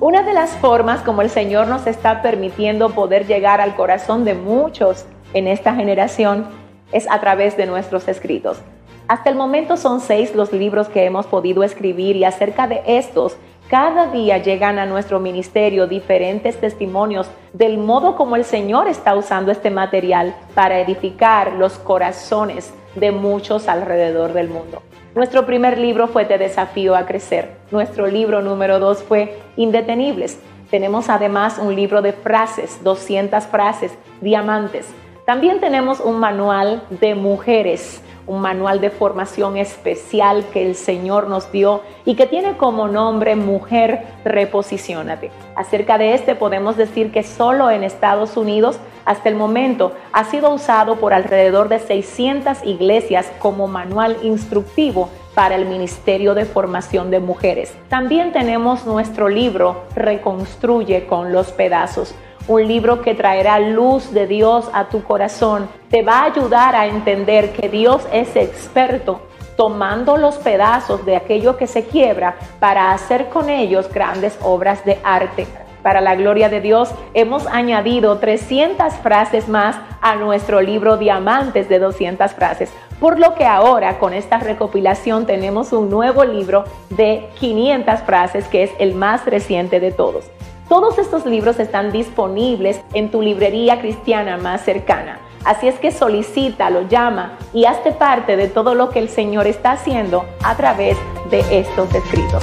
Una de las formas como el Señor nos está permitiendo poder llegar al corazón de muchos en esta generación es a través de nuestros escritos. Hasta el momento son seis los libros que hemos podido escribir y acerca de estos, cada día llegan a nuestro ministerio diferentes testimonios del modo como el Señor está usando este material para edificar los corazones de muchos alrededor del mundo. Nuestro primer libro fue Te desafío a crecer. Nuestro libro número dos fue Indetenibles. Tenemos además un libro de frases, 200 frases, diamantes. También tenemos un manual de mujeres, un manual de formación especial que el Señor nos dio y que tiene como nombre Mujer Reposiciónate. Acerca de este podemos decir que solo en Estados Unidos hasta el momento ha sido usado por alrededor de 600 iglesias como manual instructivo para el Ministerio de Formación de Mujeres. También tenemos nuestro libro Reconstruye con los pedazos un libro que traerá luz de Dios a tu corazón. Te va a ayudar a entender que Dios es experto tomando los pedazos de aquello que se quiebra para hacer con ellos grandes obras de arte. Para la gloria de Dios, hemos añadido 300 frases más a nuestro libro Diamantes de 200 frases. Por lo que ahora con esta recopilación tenemos un nuevo libro de 500 frases que es el más reciente de todos. Todos estos libros están disponibles en tu librería cristiana más cercana. Así es que solicítalo, llama y hazte parte de todo lo que el Señor está haciendo a través de estos escritos.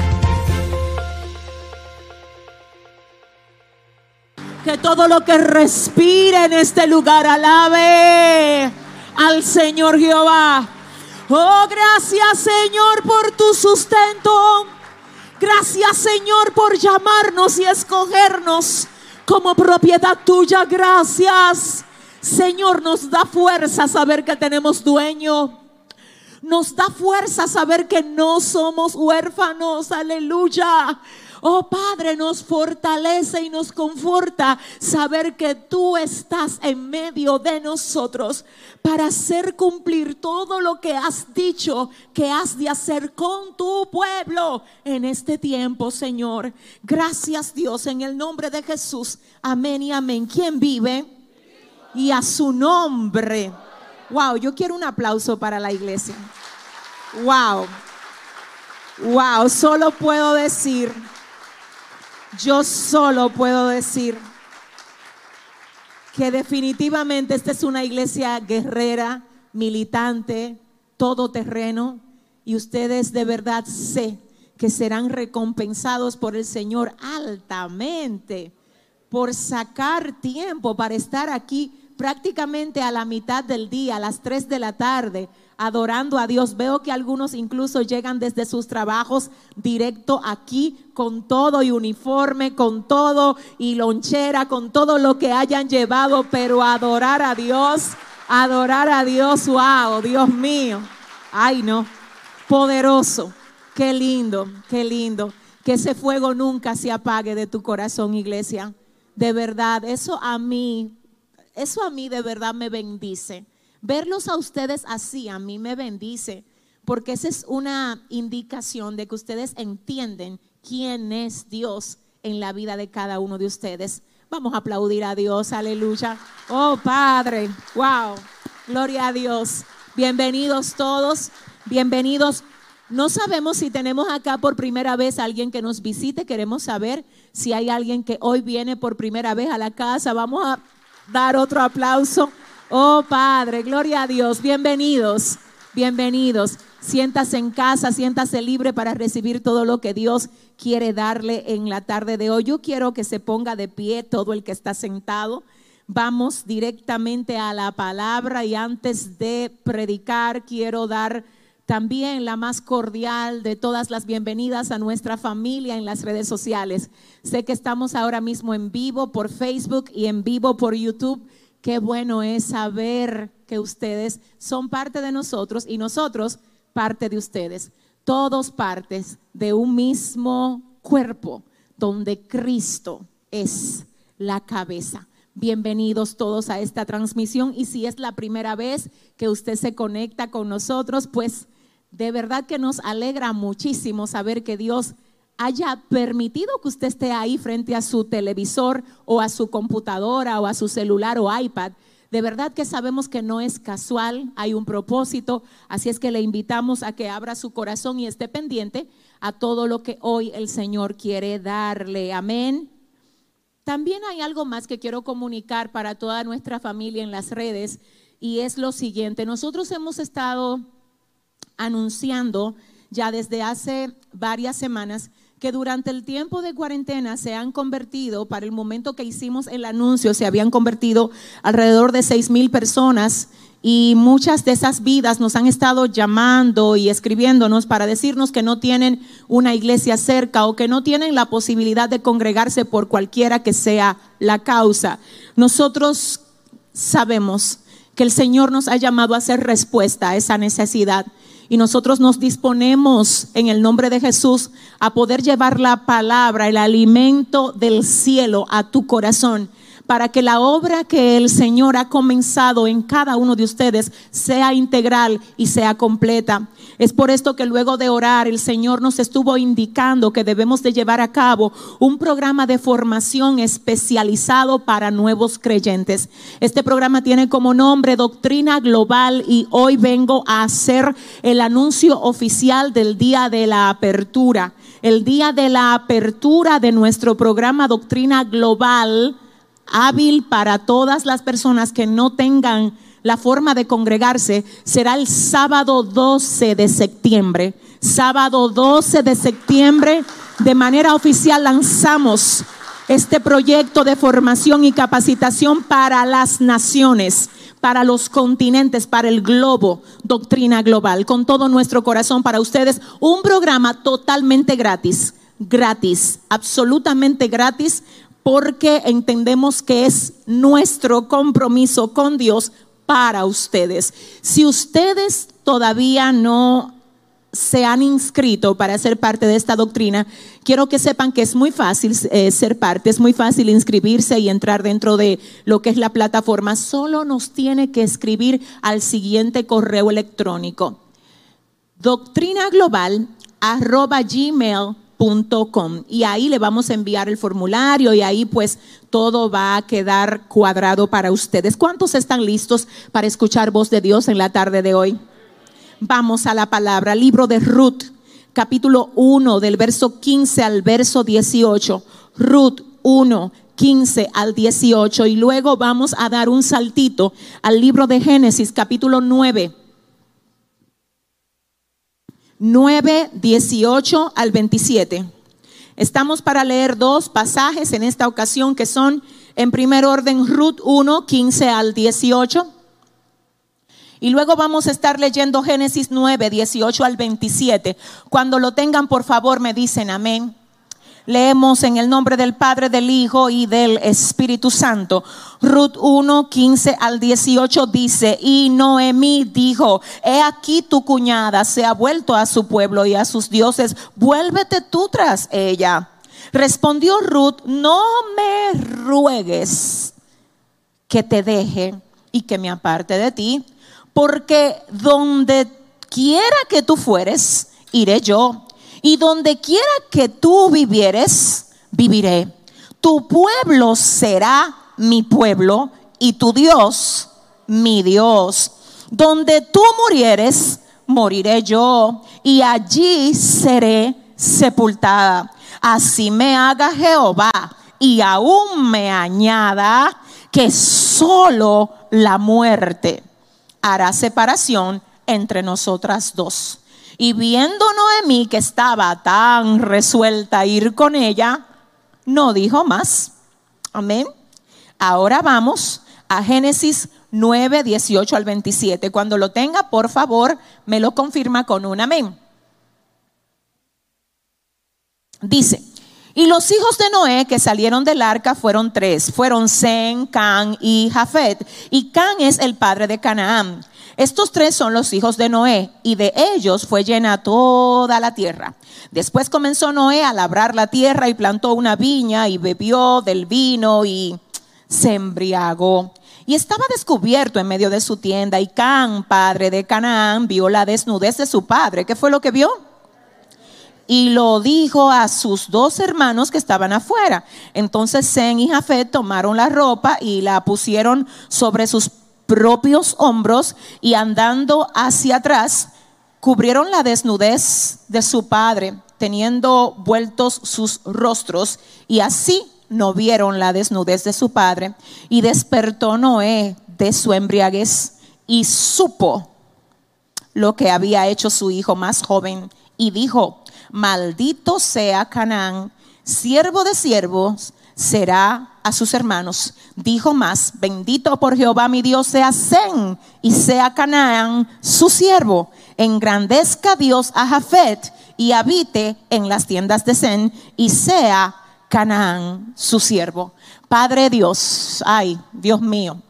Que todo lo que respire en este lugar alabe al Señor Jehová. Oh, gracias Señor por tu sustento. Gracias Señor por llamarnos y escogernos como propiedad tuya. Gracias. Señor, nos da fuerza saber que tenemos dueño. Nos da fuerza saber que no somos huérfanos. Aleluya. Oh Padre, nos fortalece y nos conforta saber que tú estás en medio de nosotros para hacer cumplir todo lo que has dicho que has de hacer con tu pueblo en este tiempo, Señor. Gracias Dios, en el nombre de Jesús. Amén y amén. ¿Quién vive? Y a su nombre. Wow, yo quiero un aplauso para la iglesia. Wow. Wow, solo puedo decir yo solo puedo decir que definitivamente esta es una iglesia guerrera, militante, todoterreno, y ustedes de verdad sé que serán recompensados por el Señor altamente por sacar tiempo para estar aquí prácticamente a la mitad del día, a las 3 de la tarde, adorando a Dios. Veo que algunos incluso llegan desde sus trabajos directo aquí con todo y uniforme, con todo y lonchera, con todo lo que hayan llevado, pero adorar a Dios, adorar a Dios, wow, Dios mío. Ay, no, poderoso. Qué lindo, qué lindo. Que ese fuego nunca se apague de tu corazón, iglesia. De verdad, eso a mí, eso a mí de verdad me bendice Verlos a ustedes así a mí me bendice, porque esa es una indicación de que ustedes entienden quién es Dios en la vida de cada uno de ustedes. Vamos a aplaudir a Dios, aleluya. Oh Padre, wow, gloria a Dios. Bienvenidos todos, bienvenidos. No sabemos si tenemos acá por primera vez alguien que nos visite, queremos saber si hay alguien que hoy viene por primera vez a la casa. Vamos a dar otro aplauso. Oh Padre, gloria a Dios. Bienvenidos, bienvenidos. Siéntase en casa, siéntase libre para recibir todo lo que Dios quiere darle en la tarde de hoy. Yo quiero que se ponga de pie todo el que está sentado. Vamos directamente a la palabra y antes de predicar quiero dar también la más cordial de todas las bienvenidas a nuestra familia en las redes sociales. Sé que estamos ahora mismo en vivo por Facebook y en vivo por YouTube. Qué bueno es saber que ustedes son parte de nosotros y nosotros parte de ustedes. Todos partes de un mismo cuerpo donde Cristo es la cabeza. Bienvenidos todos a esta transmisión y si es la primera vez que usted se conecta con nosotros, pues de verdad que nos alegra muchísimo saber que Dios haya permitido que usted esté ahí frente a su televisor o a su computadora o a su celular o iPad. De verdad que sabemos que no es casual, hay un propósito, así es que le invitamos a que abra su corazón y esté pendiente a todo lo que hoy el Señor quiere darle. Amén. También hay algo más que quiero comunicar para toda nuestra familia en las redes y es lo siguiente. Nosotros hemos estado anunciando ya desde hace varias semanas que durante el tiempo de cuarentena se han convertido, para el momento que hicimos el anuncio, se habían convertido alrededor de seis mil personas y muchas de esas vidas nos han estado llamando y escribiéndonos para decirnos que no tienen una iglesia cerca o que no tienen la posibilidad de congregarse por cualquiera que sea la causa. Nosotros sabemos que el Señor nos ha llamado a hacer respuesta a esa necesidad y nosotros nos disponemos en el nombre de Jesús a poder llevar la palabra, el alimento del cielo a tu corazón para que la obra que el Señor ha comenzado en cada uno de ustedes sea integral y sea completa. Es por esto que luego de orar el Señor nos estuvo indicando que debemos de llevar a cabo un programa de formación especializado para nuevos creyentes. Este programa tiene como nombre Doctrina Global y hoy vengo a hacer el anuncio oficial del día de la apertura. El día de la apertura de nuestro programa Doctrina Global hábil para todas las personas que no tengan la forma de congregarse será el sábado 12 de septiembre. Sábado 12 de septiembre, de manera oficial lanzamos este proyecto de formación y capacitación para las naciones, para los continentes, para el globo, doctrina global, con todo nuestro corazón para ustedes. Un programa totalmente gratis, gratis, absolutamente gratis porque entendemos que es nuestro compromiso con Dios para ustedes. Si ustedes todavía no se han inscrito para ser parte de esta doctrina, quiero que sepan que es muy fácil eh, ser parte, es muy fácil inscribirse y entrar dentro de lo que es la plataforma. Solo nos tiene que escribir al siguiente correo electrónico. Doctrina global arroba gmail y ahí le vamos a enviar el formulario y ahí pues todo va a quedar cuadrado para ustedes. ¿Cuántos están listos para escuchar voz de Dios en la tarde de hoy? Vamos a la palabra, libro de Ruth, capítulo 1 del verso 15 al verso 18. Ruth 1, 15 al 18 y luego vamos a dar un saltito al libro de Génesis capítulo 9 9, 18 al 27. Estamos para leer dos pasajes en esta ocasión que son en primer orden Ruth 1, 15 al 18. Y luego vamos a estar leyendo Génesis 9, 18 al 27. Cuando lo tengan, por favor, me dicen amén. Leemos en el nombre del Padre, del Hijo y del Espíritu Santo. Ruth 1, 15 al 18 dice, y Noemí dijo, he aquí tu cuñada se ha vuelto a su pueblo y a sus dioses, vuélvete tú tras ella. Respondió Ruth, no me ruegues que te deje y que me aparte de ti, porque donde quiera que tú fueres, iré yo y donde quiera que tú vivieres, viviré. Tu pueblo será mi pueblo y tu Dios mi Dios. Donde tú murieres, moriré yo y allí seré sepultada. Así me haga Jehová y aún me añada que solo la muerte hará separación entre nosotras dos. Y viendo Noemí que estaba tan resuelta a ir con ella, no dijo más. Amén. Ahora vamos a Génesis 9, 18 al 27. Cuando lo tenga, por favor, me lo confirma con un amén. Dice, y los hijos de Noé que salieron del arca fueron tres, fueron Zen, Can y Jafet. Y Can es el padre de Canaán. Estos tres son los hijos de Noé, y de ellos fue llena toda la tierra. Después comenzó Noé a labrar la tierra y plantó una viña y bebió del vino y se embriagó. Y estaba descubierto en medio de su tienda y Can, padre de Canaán, vio la desnudez de su padre. ¿Qué fue lo que vio? y lo dijo a sus dos hermanos que estaban afuera. Entonces Zen y Jafet tomaron la ropa y la pusieron sobre sus propios hombros y andando hacia atrás, cubrieron la desnudez de su padre, teniendo vueltos sus rostros, y así no vieron la desnudez de su padre. Y despertó Noé de su embriaguez y supo lo que había hecho su hijo más joven y dijo, maldito sea Canaán, siervo de siervos será a sus hermanos. Dijo más, bendito por Jehová mi Dios sea Zen y sea Canaán su siervo. Engrandezca Dios a Jafet y habite en las tiendas de Zen y sea Canaán su siervo. Padre Dios, ay, Dios mío,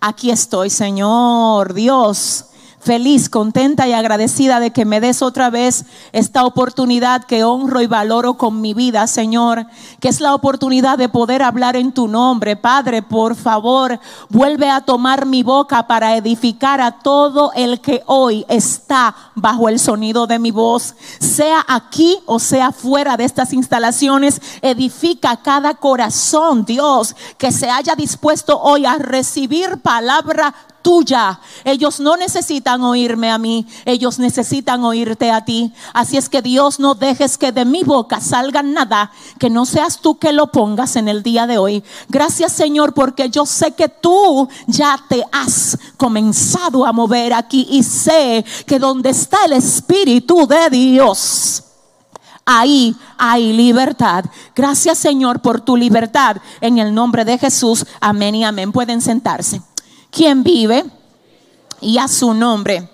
aquí estoy, Señor Dios feliz, contenta y agradecida de que me des otra vez esta oportunidad que honro y valoro con mi vida, Señor, que es la oportunidad de poder hablar en tu nombre. Padre, por favor, vuelve a tomar mi boca para edificar a todo el que hoy está bajo el sonido de mi voz, sea aquí o sea fuera de estas instalaciones, edifica cada corazón, Dios, que se haya dispuesto hoy a recibir palabra tuya. Ellos no necesitan oírme a mí, ellos necesitan oírte a ti. Así es que Dios no dejes que de mi boca salga nada que no seas tú que lo pongas en el día de hoy. Gracias Señor porque yo sé que tú ya te has comenzado a mover aquí y sé que donde está el Espíritu de Dios. Ahí hay libertad. Gracias Señor por tu libertad. En el nombre de Jesús. Amén y amén. Pueden sentarse quien vive y a su nombre.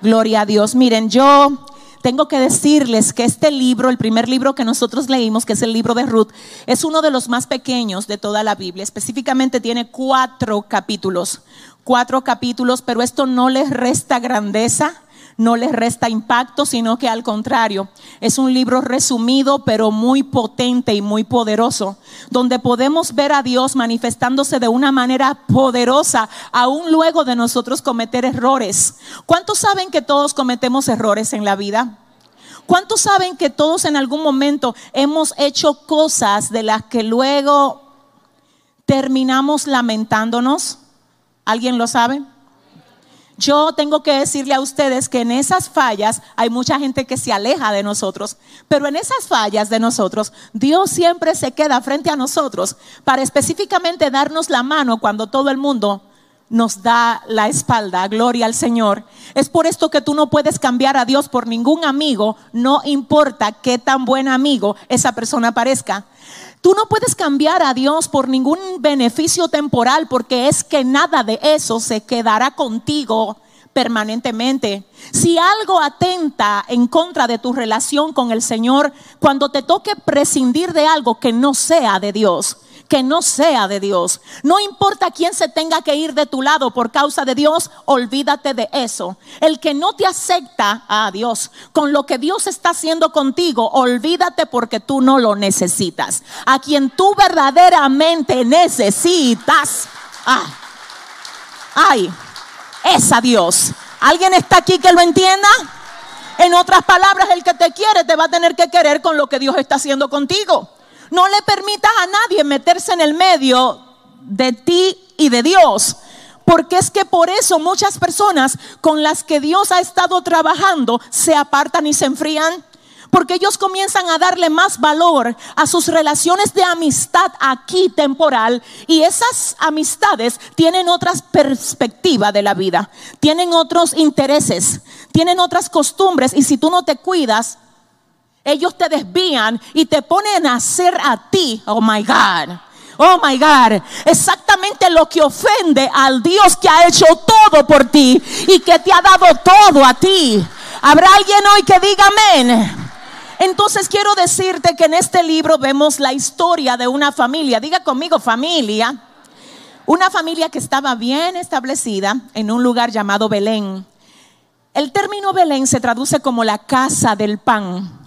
Gloria a Dios. Miren, yo tengo que decirles que este libro, el primer libro que nosotros leímos, que es el libro de Ruth, es uno de los más pequeños de toda la Biblia. Específicamente tiene cuatro capítulos, cuatro capítulos, pero esto no les resta grandeza no les resta impacto, sino que al contrario, es un libro resumido, pero muy potente y muy poderoso, donde podemos ver a Dios manifestándose de una manera poderosa, aún luego de nosotros cometer errores. ¿Cuántos saben que todos cometemos errores en la vida? ¿Cuántos saben que todos en algún momento hemos hecho cosas de las que luego terminamos lamentándonos? ¿Alguien lo sabe? Yo tengo que decirle a ustedes que en esas fallas hay mucha gente que se aleja de nosotros, pero en esas fallas de nosotros, Dios siempre se queda frente a nosotros para específicamente darnos la mano cuando todo el mundo nos da la espalda. Gloria al Señor. Es por esto que tú no puedes cambiar a Dios por ningún amigo, no importa qué tan buen amigo esa persona parezca. Tú no puedes cambiar a Dios por ningún beneficio temporal porque es que nada de eso se quedará contigo permanentemente. Si algo atenta en contra de tu relación con el Señor, cuando te toque prescindir de algo que no sea de Dios, que no sea de Dios. No importa quién se tenga que ir de tu lado por causa de Dios, olvídate de eso. El que no te acepta a Dios con lo que Dios está haciendo contigo, olvídate porque tú no lo necesitas. A quien tú verdaderamente necesitas. Ah, ay, es a Dios. ¿Alguien está aquí que lo entienda? En otras palabras, el que te quiere te va a tener que querer con lo que Dios está haciendo contigo. No le permitas a nadie meterse en el medio de ti y de Dios. Porque es que por eso muchas personas con las que Dios ha estado trabajando se apartan y se enfrían. Porque ellos comienzan a darle más valor a sus relaciones de amistad aquí temporal. Y esas amistades tienen otras perspectivas de la vida. Tienen otros intereses. Tienen otras costumbres. Y si tú no te cuidas, ellos te desvían y te ponen a hacer a ti, oh my God. Oh my God, exactamente lo que ofende al Dios que ha hecho todo por ti y que te ha dado todo a ti. ¿Habrá alguien hoy que diga amén? Entonces quiero decirte que en este libro vemos la historia de una familia. Diga conmigo familia. Una familia que estaba bien establecida en un lugar llamado Belén. El término Belén se traduce como la casa del pan.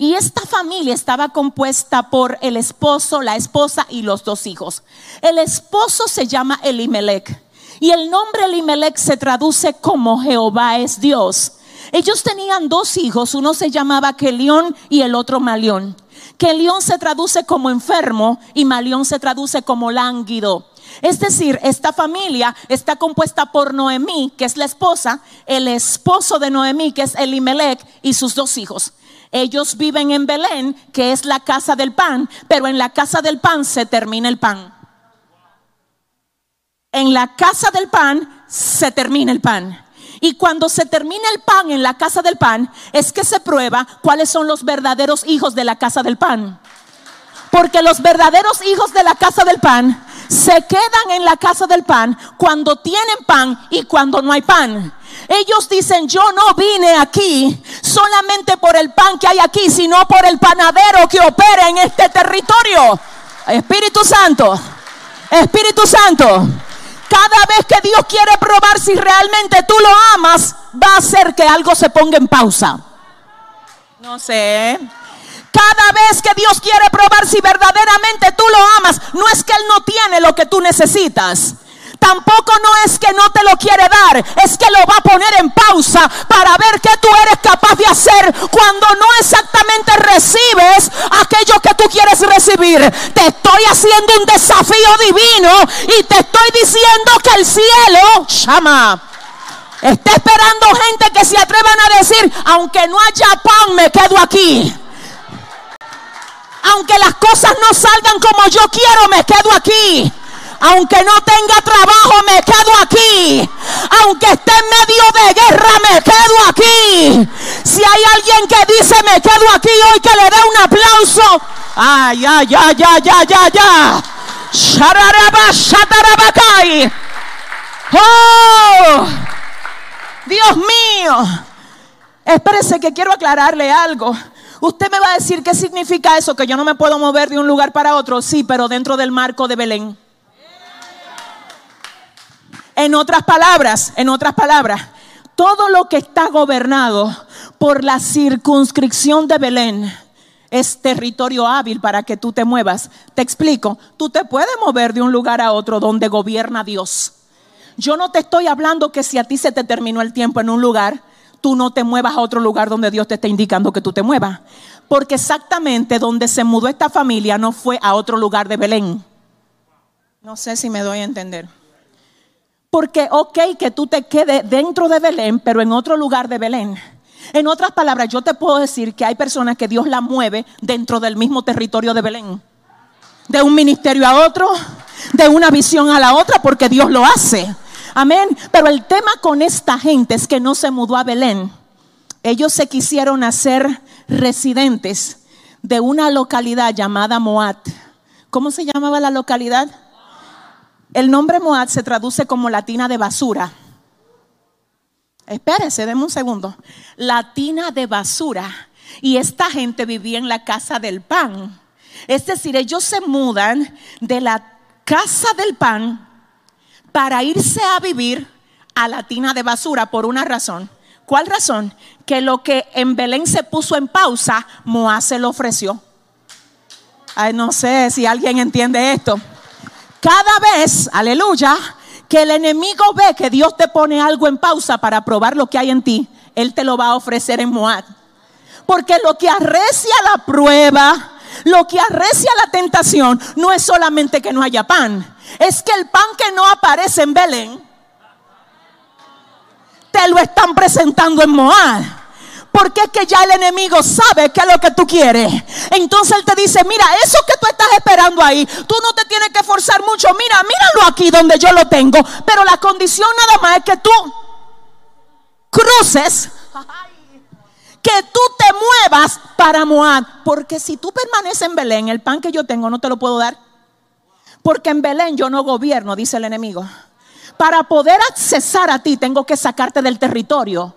Y esta familia estaba compuesta por el esposo, la esposa y los dos hijos. El esposo se llama Elimelech. Y el nombre Elimelech se traduce como Jehová es Dios. Ellos tenían dos hijos, uno se llamaba Kelión y el otro Malión. Kelión se traduce como enfermo y Malión se traduce como lánguido. Es decir, esta familia está compuesta por Noemí, que es la esposa, el esposo de Noemí, que es Elimelech, y sus dos hijos. Ellos viven en Belén, que es la casa del pan, pero en la casa del pan se termina el pan. En la casa del pan se termina el pan. Y cuando se termina el pan en la casa del pan, es que se prueba cuáles son los verdaderos hijos de la casa del pan. Porque los verdaderos hijos de la casa del pan se quedan en la casa del pan cuando tienen pan y cuando no hay pan. Ellos dicen, yo no vine aquí solamente por el pan que hay aquí, sino por el panadero que opera en este territorio. Espíritu Santo, Espíritu Santo. Cada vez que Dios quiere probar si realmente tú lo amas, va a hacer que algo se ponga en pausa. No sé. Cada vez que Dios quiere probar si verdaderamente tú lo amas, no es que Él no tiene lo que tú necesitas. Tampoco no es que no te lo quiere dar, es que lo va a poner en pausa para ver qué tú eres capaz de hacer cuando no exactamente recibes aquello que tú quieres recibir. Te estoy haciendo un desafío divino y te estoy diciendo que el cielo llama. Está esperando gente que se atrevan a decir, aunque no haya pan, me quedo aquí. Aunque las cosas no salgan como yo quiero, me quedo aquí. Aunque no tenga trabajo, me quedo aquí. Aunque esté en medio de guerra, me quedo aquí. Si hay alguien que dice me quedo aquí hoy, que le dé un aplauso. Ay, ay, ay, ay, ay, ay, ay. Oh, Dios mío. Espérese que quiero aclararle algo. Usted me va a decir qué significa eso, que yo no me puedo mover de un lugar para otro. Sí, pero dentro del marco de Belén. En otras palabras, en otras palabras, todo lo que está gobernado por la circunscripción de Belén es territorio hábil para que tú te muevas. Te explico, tú te puedes mover de un lugar a otro donde gobierna Dios. Yo no te estoy hablando que si a ti se te terminó el tiempo en un lugar, tú no te muevas a otro lugar donde Dios te está indicando que tú te muevas. Porque exactamente donde se mudó esta familia no fue a otro lugar de Belén. No sé si me doy a entender. Porque, ok, que tú te quedes dentro de Belén, pero en otro lugar de Belén. En otras palabras, yo te puedo decir que hay personas que Dios la mueve dentro del mismo territorio de Belén. De un ministerio a otro, de una visión a la otra, porque Dios lo hace. Amén. Pero el tema con esta gente es que no se mudó a Belén. Ellos se quisieron hacer residentes de una localidad llamada Moab. ¿Cómo se llamaba la localidad? El nombre Moab se traduce como latina de basura. Espérese, denme un segundo. Latina de basura. Y esta gente vivía en la casa del pan. Es decir, ellos se mudan de la casa del pan para irse a vivir a la tina de basura por una razón. ¿Cuál razón? Que lo que en Belén se puso en pausa, Moab se lo ofreció. Ay, no sé si alguien entiende esto. Cada vez, aleluya, que el enemigo ve que Dios te pone algo en pausa para probar lo que hay en ti, Él te lo va a ofrecer en Moab. Porque lo que arrecia la prueba, lo que arrecia la tentación, no es solamente que no haya pan, es que el pan que no aparece en Belén, te lo están presentando en Moab. Porque es que ya el enemigo sabe qué es lo que tú quieres. Entonces él te dice, mira, eso que tú estás esperando ahí, tú no te tienes que forzar mucho. Mira, míralo aquí donde yo lo tengo. Pero la condición nada más es que tú cruces, que tú te muevas para Moab. Porque si tú permaneces en Belén, el pan que yo tengo no te lo puedo dar. Porque en Belén yo no gobierno, dice el enemigo. Para poder accesar a ti tengo que sacarte del territorio.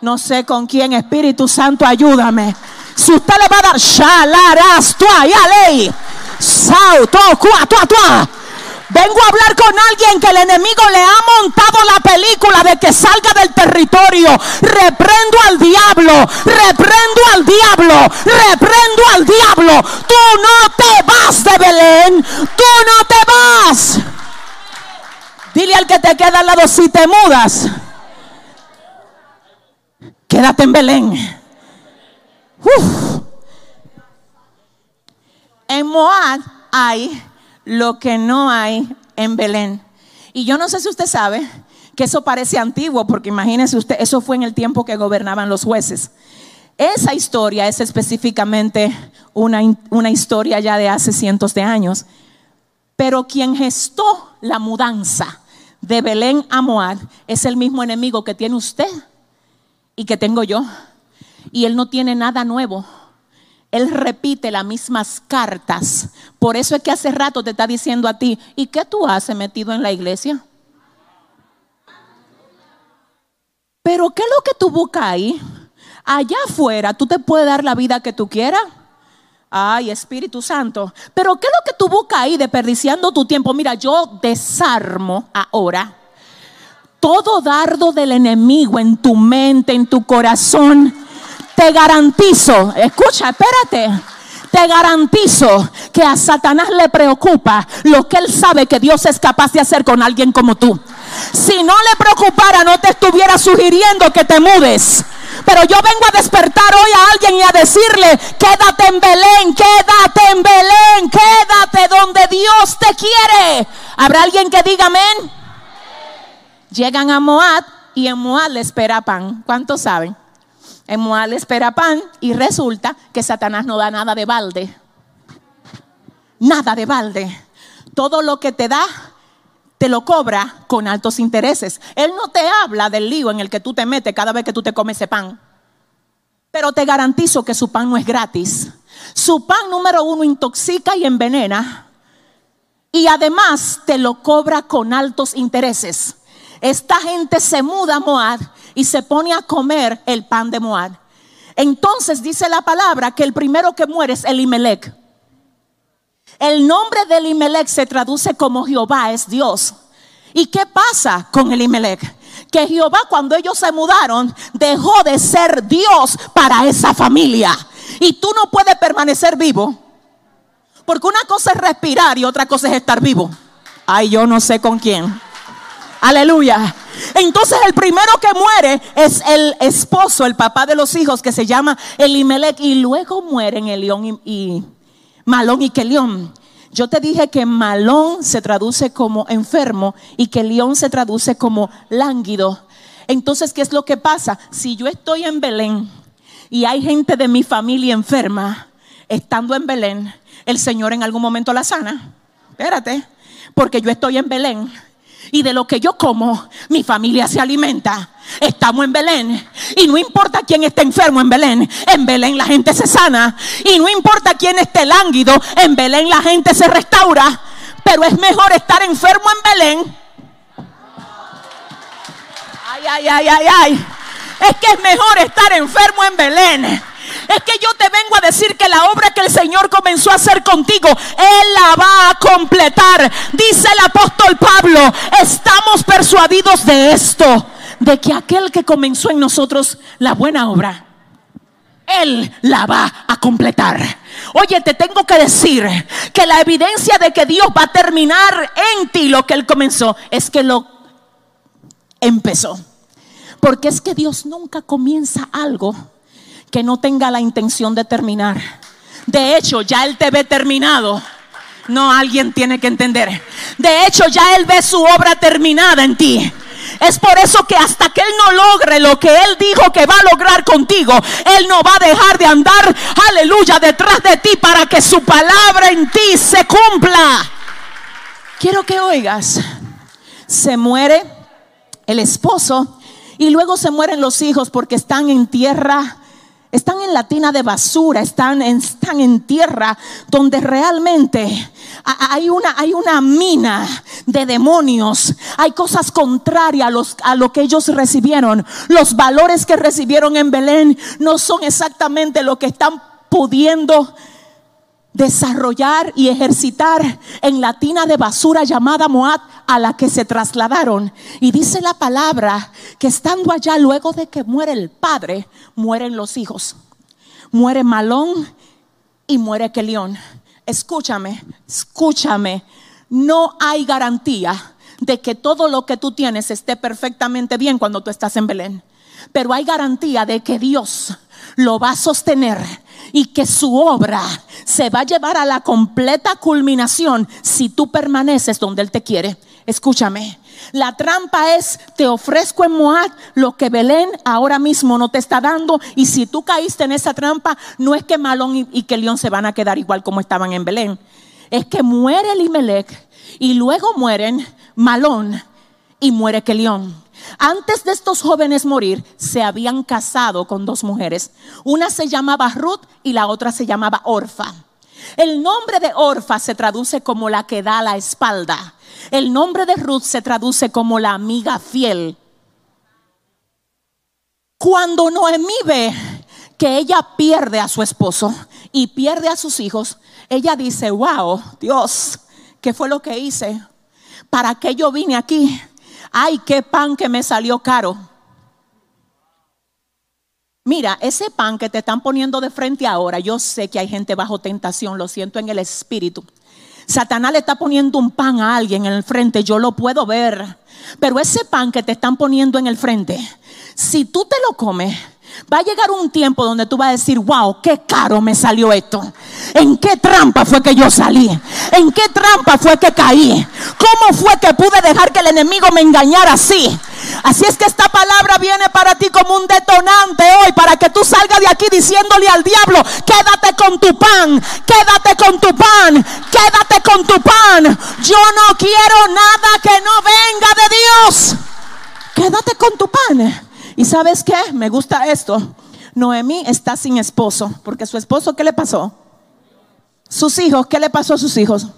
No sé con quién, Espíritu Santo, ayúdame. Si usted le va a dar shalaras, ya ley, sau, tua, tua. Vengo a hablar con alguien que el enemigo le ha montado la película de que salga del territorio. Reprendo al diablo, reprendo al diablo, reprendo al diablo. Tú no te vas de Belén, tú no te vas. Dile al que te queda al lado si te mudas Quédate en Belén. En Moab hay lo que no hay en Belén. Y yo no sé si usted sabe que eso parece antiguo, porque imagínese usted, eso fue en el tiempo que gobernaban los jueces. Esa historia es específicamente una, una historia ya de hace cientos de años. Pero quien gestó la mudanza de Belén a Moab es el mismo enemigo que tiene usted y que tengo yo. Y él no tiene nada nuevo. Él repite las mismas cartas. Por eso es que hace rato te está diciendo a ti, ¿y qué tú haces metido en la iglesia? Pero ¿qué es lo que tú buscas ahí? Allá afuera tú te puedes dar la vida que tú quieras. Ay, Espíritu Santo. Pero ¿qué es lo que tú buscas ahí desperdiciando tu tiempo? Mira, yo desarmo ahora todo dardo del enemigo en tu mente, en tu corazón. Te garantizo, escucha, espérate. Te garantizo que a Satanás le preocupa lo que él sabe que Dios es capaz de hacer con alguien como tú. Si no le preocupara, no te estuviera sugiriendo que te mudes. Pero yo vengo a despertar hoy a alguien y a decirle, quédate en Belén, quédate en Belén, quédate donde Dios te quiere. ¿Habrá alguien que diga amén? Llegan a Moab y en Moab le espera pan. ¿Cuántos saben? Le espera pan y resulta que Satanás no da nada de balde. Nada de balde. Todo lo que te da te lo cobra con altos intereses. Él no te habla del lío en el que tú te metes cada vez que tú te comes ese pan. Pero te garantizo que su pan no es gratis. Su pan número uno intoxica y envenena. Y además te lo cobra con altos intereses. Esta gente se muda a Moab y se pone a comer el pan de Moab. Entonces dice la palabra que el primero que muere es Elimelech. El nombre de Elimelech se traduce como Jehová es Dios. ¿Y qué pasa con Elimelech? Que Jehová cuando ellos se mudaron dejó de ser Dios para esa familia. Y tú no puedes permanecer vivo. Porque una cosa es respirar y otra cosa es estar vivo. Ay, yo no sé con quién. Aleluya. Entonces el primero que muere es el esposo, el papá de los hijos que se llama Elimelech y luego mueren Elión y, y Malón y Kelión. Yo te dije que malón se traduce como enfermo y que león se traduce como lánguido. Entonces, ¿qué es lo que pasa? Si yo estoy en Belén y hay gente de mi familia enferma, estando en Belén, el Señor en algún momento la sana. Espérate, porque yo estoy en Belén y de lo que yo como, mi familia se alimenta. Estamos en Belén y no importa quién esté enfermo en Belén, en Belén la gente se sana y no importa quién esté lánguido, en Belén la gente se restaura, pero es mejor estar enfermo en Belén. Ay, ay, ay, ay, ay. Es que es mejor estar enfermo en Belén es que yo te vengo a decir que la obra que el Señor comenzó a hacer contigo, Él la va a completar. Dice el apóstol Pablo, estamos persuadidos de esto, de que aquel que comenzó en nosotros la buena obra, Él la va a completar. Oye, te tengo que decir que la evidencia de que Dios va a terminar en ti lo que Él comenzó es que lo empezó. Porque es que Dios nunca comienza algo que no tenga la intención de terminar. De hecho, ya Él te ve terminado. No, alguien tiene que entender. De hecho, ya Él ve su obra terminada en ti. Es por eso que hasta que Él no logre lo que Él dijo que va a lograr contigo, Él no va a dejar de andar, aleluya, detrás de ti para que su palabra en ti se cumpla. Quiero que oigas, se muere el esposo y luego se mueren los hijos porque están en tierra están en la tina de basura, están en, están en tierra donde realmente hay una, hay una mina de demonios, hay cosas contrarias a, a lo que ellos recibieron. Los valores que recibieron en Belén no son exactamente lo que están pudiendo desarrollar y ejercitar en la tina de basura llamada Moab a la que se trasladaron. Y dice la palabra que estando allá, luego de que muere el padre, mueren los hijos. Muere Malón y muere Kelión. Escúchame, escúchame. No hay garantía de que todo lo que tú tienes esté perfectamente bien cuando tú estás en Belén. pero hay garantía de que Dios lo va a sostener y que su obra se va a llevar a la completa culminación si tú permaneces donde Él te quiere. Escúchame, la trampa es, te ofrezco en Moab lo que Belén ahora mismo no te está dando. Y si tú caíste en esa trampa, no es que Malón y, que León se van a quedar igual como estaban en Belén. Es que muere Elimelech y luego mueren Malón y muere Kelión. Antes de estos jóvenes morir, se habían casado con dos mujeres. Una se llamaba Ruth y la otra se llamaba Orfa. El nombre de Orfa se traduce como la que da la espalda. El nombre de Ruth se traduce como la amiga fiel. Cuando Noemí ve que ella pierde a su esposo y pierde a sus hijos, ella dice, wow, Dios, ¿qué fue lo que hice? ¿Para qué yo vine aquí? Ay, qué pan que me salió caro. Mira, ese pan que te están poniendo de frente ahora, yo sé que hay gente bajo tentación, lo siento en el espíritu. Satanás le está poniendo un pan a alguien en el frente, yo lo puedo ver. Pero ese pan que te están poniendo en el frente, si tú te lo comes, Va a llegar un tiempo donde tú vas a decir, wow, qué caro me salió esto. ¿En qué trampa fue que yo salí? ¿En qué trampa fue que caí? ¿Cómo fue que pude dejar que el enemigo me engañara así? Así es que esta palabra viene para ti como un detonante hoy, para que tú salgas de aquí diciéndole al diablo, quédate con tu pan, quédate con tu pan, quédate con tu pan. Yo no quiero nada que no venga de Dios. Quédate con tu pan. ¿Y sabes qué? Me gusta esto. Noemí está sin esposo, porque su esposo, ¿qué le pasó? Sus hijos, ¿qué le pasó a sus hijos?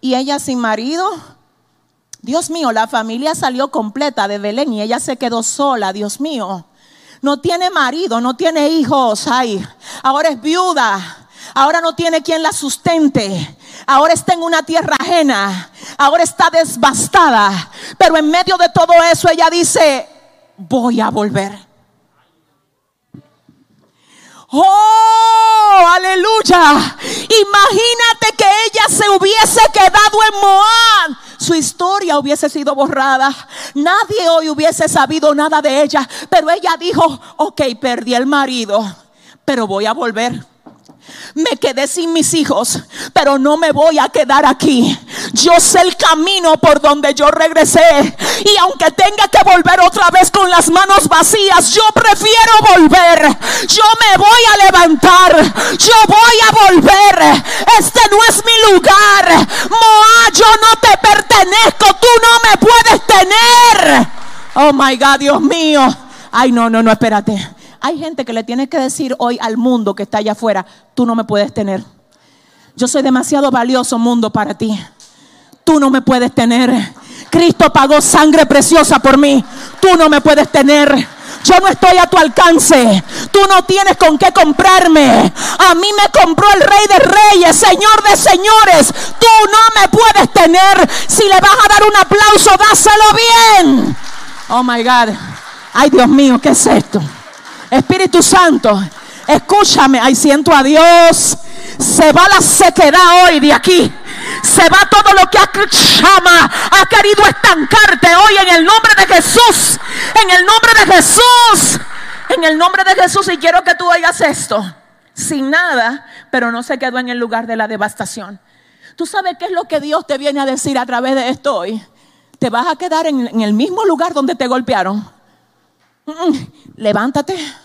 Y ella sin marido. Dios mío, la familia salió completa de Belén y ella se quedó sola, Dios mío. No tiene marido, no tiene hijos, ay. Ahora es viuda. Ahora no tiene quien la sustente. Ahora está en una tierra ajena. Ahora está desbastada. Pero en medio de todo eso ella dice, voy a volver. Oh, aleluya. Imagínate que ella se hubiese quedado en Moab. Su historia hubiese sido borrada. Nadie hoy hubiese sabido nada de ella. Pero ella dijo, ok, perdí el marido, pero voy a volver. Me quedé sin mis hijos, pero no me voy a quedar aquí. Yo sé el camino por donde yo regresé. Y aunque tenga que volver otra vez con las manos vacías, yo prefiero volver. Yo me voy a levantar. Yo voy a volver. Este no es mi lugar. Moa, yo no te pertenezco. Tú no me puedes tener. Oh my God, Dios mío. Ay, no, no, no, espérate. Hay gente que le tiene que decir hoy al mundo que está allá afuera, tú no me puedes tener. Yo soy demasiado valioso mundo para ti. Tú no me puedes tener. Cristo pagó sangre preciosa por mí. Tú no me puedes tener. Yo no estoy a tu alcance. Tú no tienes con qué comprarme. A mí me compró el Rey de Reyes, Señor de Señores. Tú no me puedes tener. Si le vas a dar un aplauso, dáselo bien. Oh my God. Ay, Dios mío, ¿qué es esto? Espíritu Santo, escúchame, ahí siento a Dios. Se va la sequedad hoy de aquí. Se va todo lo que ha, querido estancarte hoy en el nombre de Jesús. En el nombre de Jesús. En el nombre de Jesús. Y quiero que tú oigas esto. Sin nada, pero no se quedó en el lugar de la devastación. ¿Tú sabes qué es lo que Dios te viene a decir a través de esto hoy? Te vas a quedar en, en el mismo lugar donde te golpearon. Levántate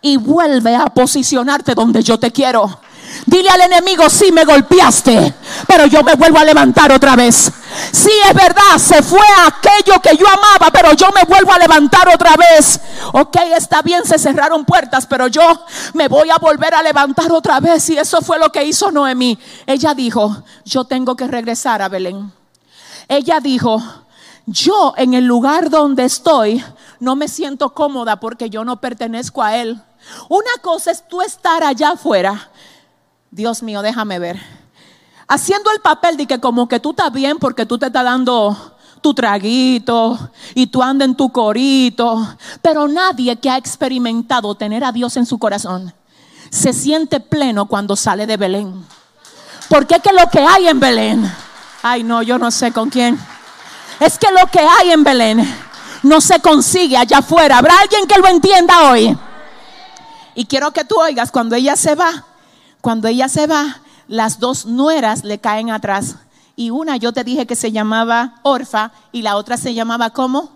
y vuelve a posicionarte donde yo te quiero. Dile al enemigo, sí me golpeaste, pero yo me vuelvo a levantar otra vez. Sí es verdad, se fue aquello que yo amaba, pero yo me vuelvo a levantar otra vez. Ok, está bien, se cerraron puertas, pero yo me voy a volver a levantar otra vez. Y eso fue lo que hizo Noemí. Ella dijo, yo tengo que regresar a Belén. Ella dijo, yo en el lugar donde estoy no me siento cómoda porque yo no pertenezco a Él. Una cosa es tú estar allá afuera. Dios mío, déjame ver. Haciendo el papel de que como que tú estás bien porque tú te estás dando tu traguito y tú andas en tu corito. Pero nadie que ha experimentado tener a Dios en su corazón se siente pleno cuando sale de Belén. Porque es que lo que hay en Belén, ay no, yo no sé con quién. Es que lo que hay en Belén no se consigue allá afuera. ¿Habrá alguien que lo entienda hoy? Y quiero que tú oigas, cuando ella se va, cuando ella se va, las dos nueras le caen atrás. Y una yo te dije que se llamaba Orfa y la otra se llamaba ¿cómo?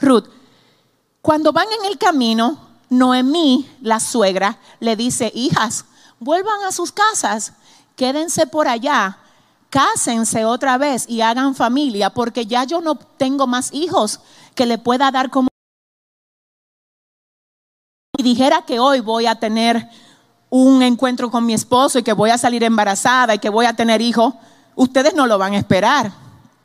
Ruth. Cuando van en el camino, Noemí, la suegra, le dice, hijas, vuelvan a sus casas, quédense por allá, cásense otra vez y hagan familia, porque ya yo no tengo más hijos que le pueda dar como y dijera que hoy voy a tener un encuentro con mi esposo y que voy a salir embarazada y que voy a tener hijo, ustedes no lo van a esperar.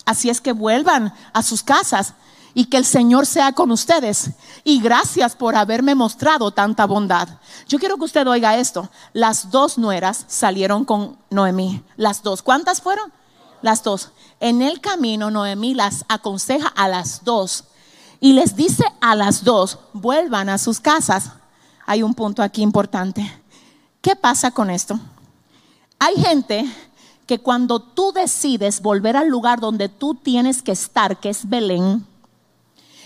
Así es que vuelvan a sus casas y que el Señor sea con ustedes. Y gracias por haberme mostrado tanta bondad. Yo quiero que usted oiga esto. Las dos nueras salieron con Noemí. Las dos. ¿Cuántas fueron? Las dos. En el camino Noemí las aconseja a las dos y les dice a las dos, vuelvan a sus casas hay un punto aquí importante. ¿Qué pasa con esto? Hay gente que cuando tú decides volver al lugar donde tú tienes que estar, que es Belén,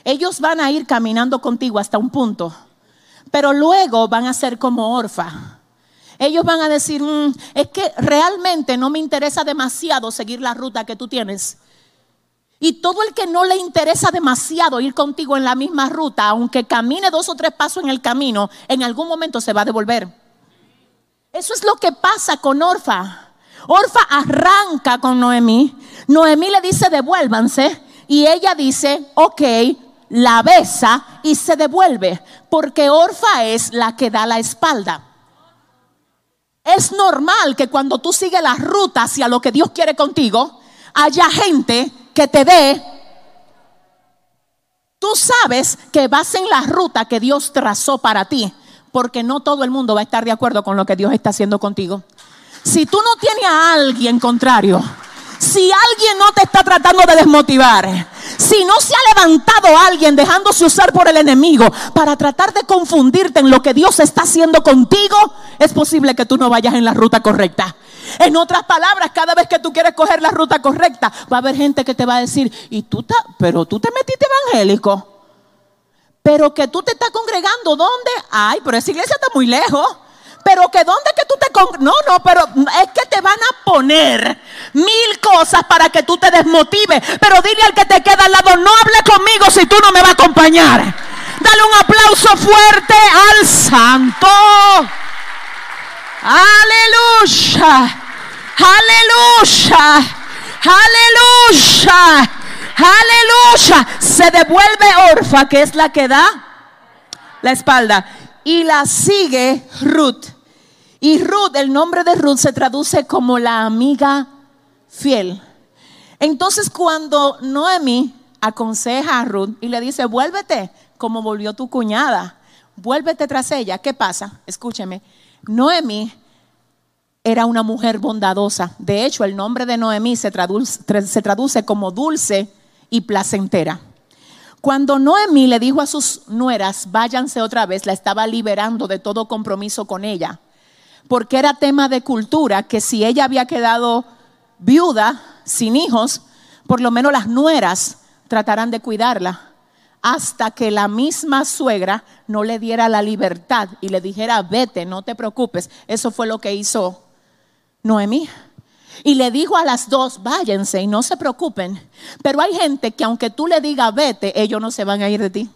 ellos van a ir caminando contigo hasta un punto, pero luego van a ser como orfa. Ellos van a decir, mm, es que realmente no me interesa demasiado seguir la ruta que tú tienes. Y todo el que no le interesa demasiado ir contigo en la misma ruta, aunque camine dos o tres pasos en el camino, en algún momento se va a devolver. Eso es lo que pasa con Orfa. Orfa arranca con Noemí. Noemí le dice devuélvanse y ella dice, ok, la besa y se devuelve, porque Orfa es la que da la espalda. Es normal que cuando tú sigues la ruta hacia lo que Dios quiere contigo, haya gente que te dé, tú sabes que vas en la ruta que Dios trazó para ti, porque no todo el mundo va a estar de acuerdo con lo que Dios está haciendo contigo. Si tú no tienes a alguien contrario, si alguien no te está tratando de desmotivar, si no se ha levantado alguien dejándose usar por el enemigo para tratar de confundirte en lo que Dios está haciendo contigo, es posible que tú no vayas en la ruta correcta. En otras palabras, cada vez que tú quieres coger la ruta correcta, va a haber gente que te va a decir, y tú, pero tú te metiste evangélico. Pero que tú te estás congregando, ¿dónde? Ay, pero esa iglesia está muy lejos. Pero que dónde que tú te No, no, pero es que te van a poner mil cosas para que tú te desmotives. Pero dile al que te queda al lado, no hable conmigo si tú no me vas a acompañar. Dale un aplauso fuerte al santo. Aleluya. Aleluya. Aleluya. Aleluya. Se devuelve Orfa, que es la que da la espalda. Y la sigue Ruth. Y Ruth, el nombre de Ruth se traduce como la amiga fiel. Entonces cuando Noemi aconseja a Ruth y le dice, vuélvete como volvió tu cuñada, vuélvete tras ella, ¿qué pasa? Escúcheme, Noemi era una mujer bondadosa. De hecho, el nombre de Noemí se traduce, como dulce y placentera. Cuando Noemí le dijo a sus nueras, váyanse otra vez, la estaba liberando de todo compromiso con ella, porque era tema de cultura que si ella había quedado viuda, sin hijos, por lo menos las nueras tratarán de cuidarla, hasta que la misma suegra no le diera la libertad y le dijera, vete, no te preocupes. Eso fue lo que hizo Noemí. Y le dijo a las dos, váyanse y no se preocupen. Pero hay gente que aunque tú le digas, vete, ellos no se van a ir de ti.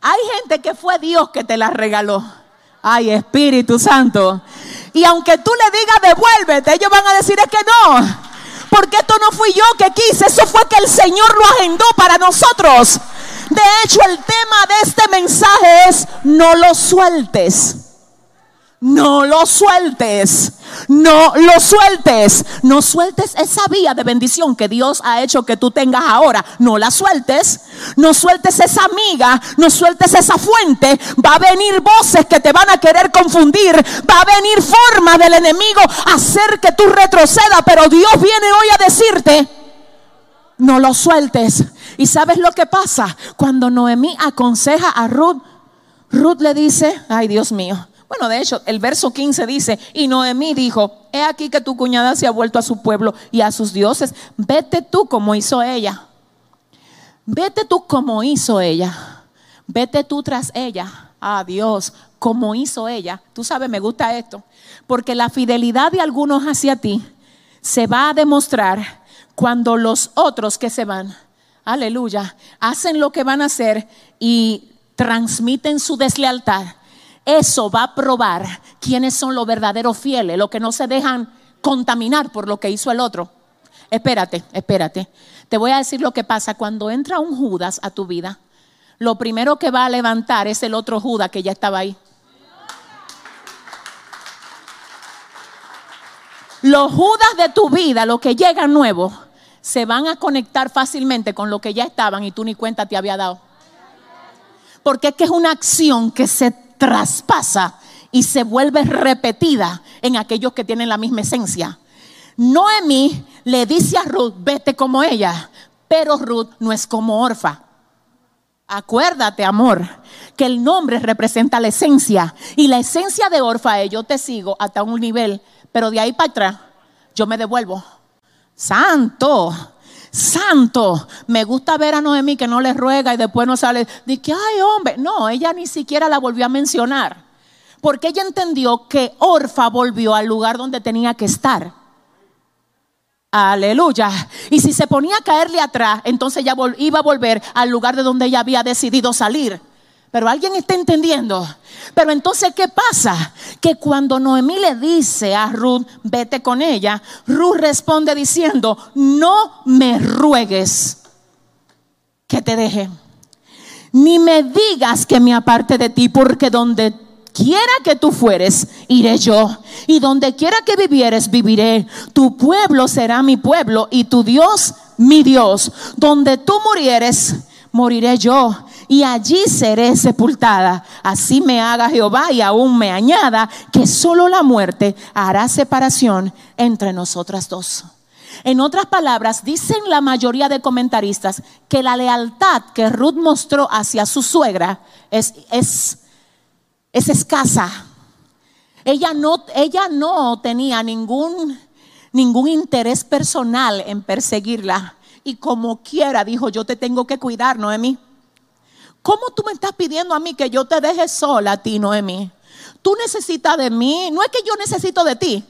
Hay gente que fue Dios que te la regaló. Ay, Espíritu Santo. Y aunque tú le digas, devuélvete, ellos van a decir, es que no. Porque esto no fui yo que quise, eso fue que el Señor lo agendó para nosotros. De hecho, el tema de este mensaje es, no lo sueltes no lo sueltes. No lo sueltes. No sueltes esa vía de bendición que Dios ha hecho que tú tengas ahora. No la sueltes. No sueltes esa amiga. No sueltes esa fuente. Va a venir voces que te van a querer confundir. Va a venir forma del enemigo hacer que tú retrocedas. Pero Dios viene hoy a decirte, no lo sueltes. ¿Y sabes lo que pasa? Cuando Noemí aconseja a Ruth, Ruth le dice, ay Dios mío, bueno, de hecho, el verso 15 dice, y Noemí dijo, he aquí que tu cuñada se ha vuelto a su pueblo y a sus dioses, vete tú como hizo ella. Vete tú como hizo ella. Vete tú tras ella. Ah, Dios, como hizo ella. Tú sabes, me gusta esto. Porque la fidelidad de algunos hacia ti se va a demostrar cuando los otros que se van, aleluya, hacen lo que van a hacer y transmiten su deslealtad. Eso va a probar quiénes son los verdaderos fieles, los que no se dejan contaminar por lo que hizo el otro. Espérate, espérate. Te voy a decir lo que pasa cuando entra un Judas a tu vida. Lo primero que va a levantar es el otro Judas que ya estaba ahí. Los Judas de tu vida, los que llegan nuevos, se van a conectar fácilmente con lo que ya estaban y tú ni cuenta te había dado. Porque es que es una acción que se traspasa y se vuelve repetida en aquellos que tienen la misma esencia. Noemí le dice a Ruth, vete como ella, pero Ruth no es como Orfa. Acuérdate, amor, que el nombre representa la esencia y la esencia de Orfa es yo te sigo hasta un nivel pero de ahí para atrás yo me devuelvo. Santo, santo. Me gusta ver a Noemí que no le ruega y después no sale. De que, ay, hombre. No, ella ni siquiera la volvió a mencionar. Porque ella entendió que Orfa volvió al lugar donde tenía que estar. Aleluya. Y si se ponía a caerle atrás, entonces ella iba a volver al lugar de donde ella había decidido salir. Pero alguien está entendiendo. Pero entonces, ¿qué pasa? Que cuando Noemí le dice a Ruth, vete con ella, Ruth responde diciendo, no me ruegues que te deje. Ni me digas que me aparte de ti, porque donde quiera que tú fueres, iré yo. Y donde quiera que vivieres, viviré. Tu pueblo será mi pueblo y tu Dios mi Dios. Donde tú murieres, moriré yo y allí seré sepultada. Así me haga Jehová y aún me añada que solo la muerte hará separación entre nosotras dos. En otras palabras, dicen la mayoría de comentaristas que la lealtad que Ruth mostró hacia su suegra es, es, es escasa. Ella no, ella no tenía ningún, ningún interés personal en perseguirla. Y como quiera, dijo, yo te tengo que cuidar, Noemí. ¿Cómo tú me estás pidiendo a mí que yo te deje sola a ti, Noemí? Tú necesitas de mí. No es que yo necesito de ti.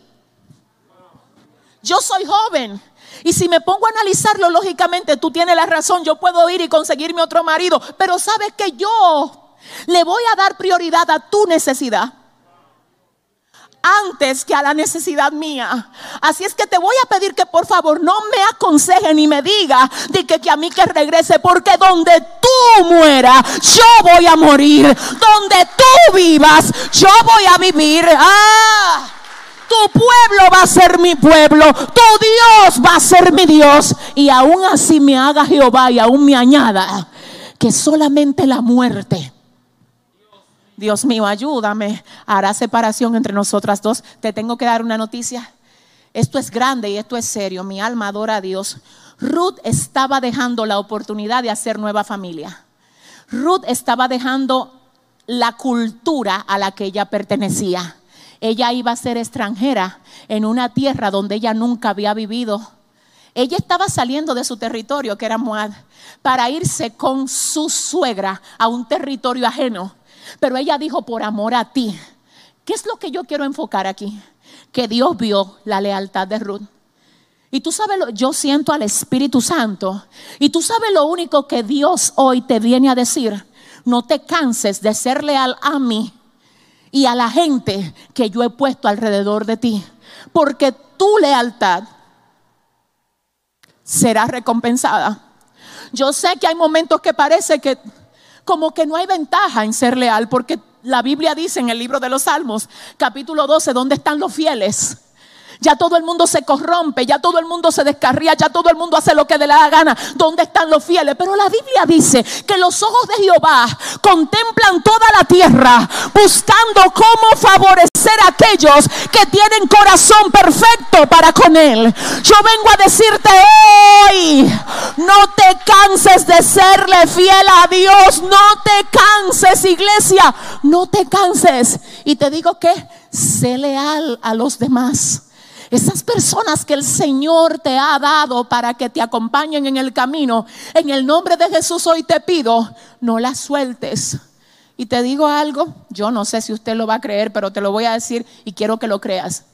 Yo soy joven. Y si me pongo a analizarlo lógicamente, tú tienes la razón. Yo puedo ir y conseguirme otro marido. Pero sabes que yo le voy a dar prioridad a tu necesidad antes que a la necesidad mía. Así es que te voy a pedir que por favor no me aconseje ni me diga de que, a mí que regrese, porque donde tú mueras, yo voy a morir. Donde tú vivas, yo voy a vivir. Ah, tu pueblo va a ser mi pueblo, tu Dios va a ser mi Dios. Y aún así me haga Jehová y aún me añada que solamente la muerte Dios mío, ayúdame, hará separación entre nosotras dos. Te tengo que dar una noticia. Esto es grande y esto es serio. Mi alma adora a Dios. Ruth estaba dejando la oportunidad de hacer nueva familia. Ruth estaba dejando la cultura a la que ella pertenecía. Ella iba a ser extranjera en una tierra donde ella nunca había vivido. Ella estaba saliendo de su territorio, que era Moab, para irse con su suegra a un territorio ajeno pero ella dijo, por amor a ti. ¿Qué es lo que yo quiero enfocar aquí? Que Dios vio la lealtad de Ruth. Y tú sabes, lo, yo siento al Espíritu Santo. Y tú sabes lo único que Dios hoy te viene a decir. No te canses de ser leal a mí y a la gente que yo he puesto alrededor de ti. Porque tu lealtad será recompensada. Yo sé que hay momentos que parece que como que no hay ventaja en ser leal, porque la Biblia dice en el libro de los Salmos, capítulo 12, ¿dónde están los fieles? Ya todo el mundo se corrompe, ya todo el mundo se descarría, ya todo el mundo hace lo que le da la gana. ¿Dónde están los fieles? Pero la Biblia dice que los ojos de Jehová contemplan toda la tierra, buscando cómo favorecer a aquellos que tienen corazón perfecto para con Él. Yo vengo a decirte hoy, no te canses de serle fiel a Dios, no te canses, iglesia, no te canses. Y te digo que sé leal a los demás. Esas personas que el Señor te ha dado para que te acompañen en el camino, en el nombre de Jesús hoy te pido, no las sueltes. Y te digo algo, yo no sé si usted lo va a creer, pero te lo voy a decir y quiero que lo creas.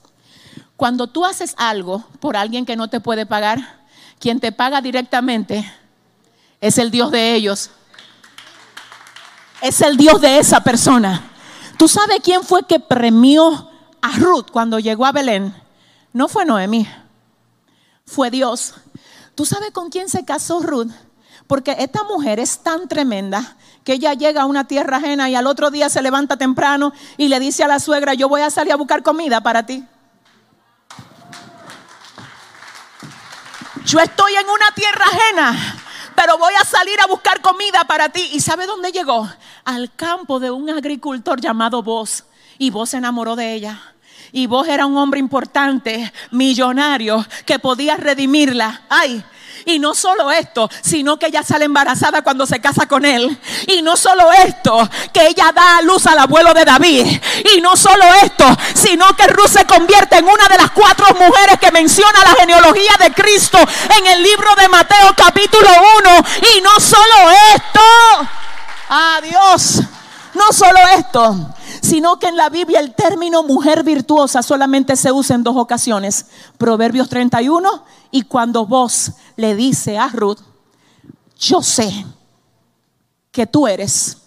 Cuando tú haces algo por alguien que no te puede pagar, quien te paga directamente es el Dios de ellos. Es el Dios de esa persona. ¿Tú sabes quién fue que premió a Ruth cuando llegó a Belén? No fue Noemí, fue Dios. ¿Tú sabes con quién se casó Ruth? Porque esta mujer es tan tremenda que ella llega a una tierra ajena y al otro día se levanta temprano y le dice a la suegra, yo voy a salir a buscar comida para ti. Yo estoy en una tierra ajena, pero voy a salir a buscar comida para ti. ¿Y sabe dónde llegó? Al campo de un agricultor llamado Vos. Y Vos se enamoró de ella. Y vos era un hombre importante, millonario, que podía redimirla. Ay, y no solo esto, sino que ella sale embarazada cuando se casa con él. Y no solo esto, que ella da a luz al abuelo de David. Y no solo esto, sino que Ruth se convierte en una de las cuatro mujeres que menciona la genealogía de Cristo en el libro de Mateo capítulo 1. Y no solo esto, adiós, no solo esto, sino que en la Biblia el término mujer virtuosa solamente se usa en dos ocasiones, Proverbios 31 y cuando vos le dice a Ruth, yo sé que tú eres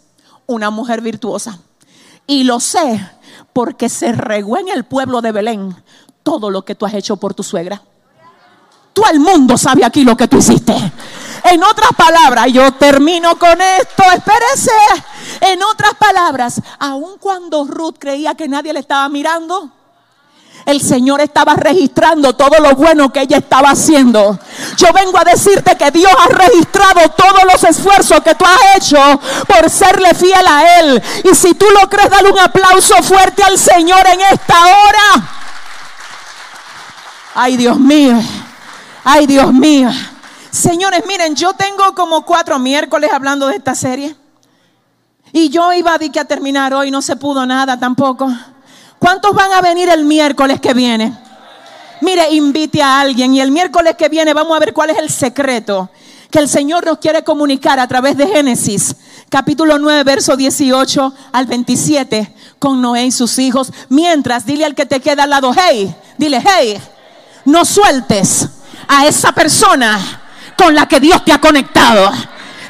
una mujer virtuosa y lo sé porque se regó en el pueblo de Belén todo lo que tú has hecho por tu suegra. Todo el mundo sabe aquí lo que tú hiciste. En otras palabras, yo termino con esto, espérese. En otras palabras, aun cuando Ruth creía que nadie le estaba mirando, el Señor estaba registrando todo lo bueno que ella estaba haciendo. Yo vengo a decirte que Dios ha registrado todos los esfuerzos que tú has hecho por serle fiel a Él. Y si tú lo crees, dale un aplauso fuerte al Señor en esta hora. Ay, Dios mío. Ay, Dios mío. Señores, miren, yo tengo como cuatro miércoles hablando de esta serie. Y yo iba a, que a terminar hoy, no se pudo nada tampoco. ¿Cuántos van a venir el miércoles que viene? Mire, invite a alguien y el miércoles que viene vamos a ver cuál es el secreto que el Señor nos quiere comunicar a través de Génesis, capítulo 9, verso 18 al 27, con Noé y sus hijos. Mientras, dile al que te queda al lado, hey, dile, hey, no sueltes a esa persona con la que Dios te ha conectado.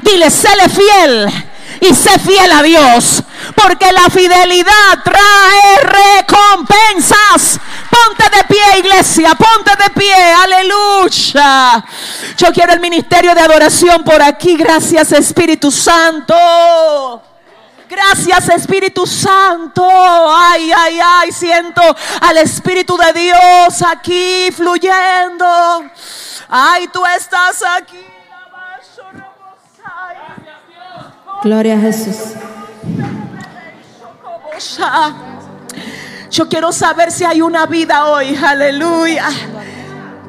Dile, séle fiel y sé fiel a Dios. Porque la fidelidad trae recompensas. Ponte de pie, iglesia. Ponte de pie. Aleluya. Yo quiero el ministerio de adoración por aquí. Gracias, Espíritu Santo. Gracias Espíritu Santo. Ay, ay, ay. Siento al Espíritu de Dios aquí fluyendo. Ay, tú estás aquí. Gloria a Jesús. Yo quiero saber si hay una vida hoy, aleluya,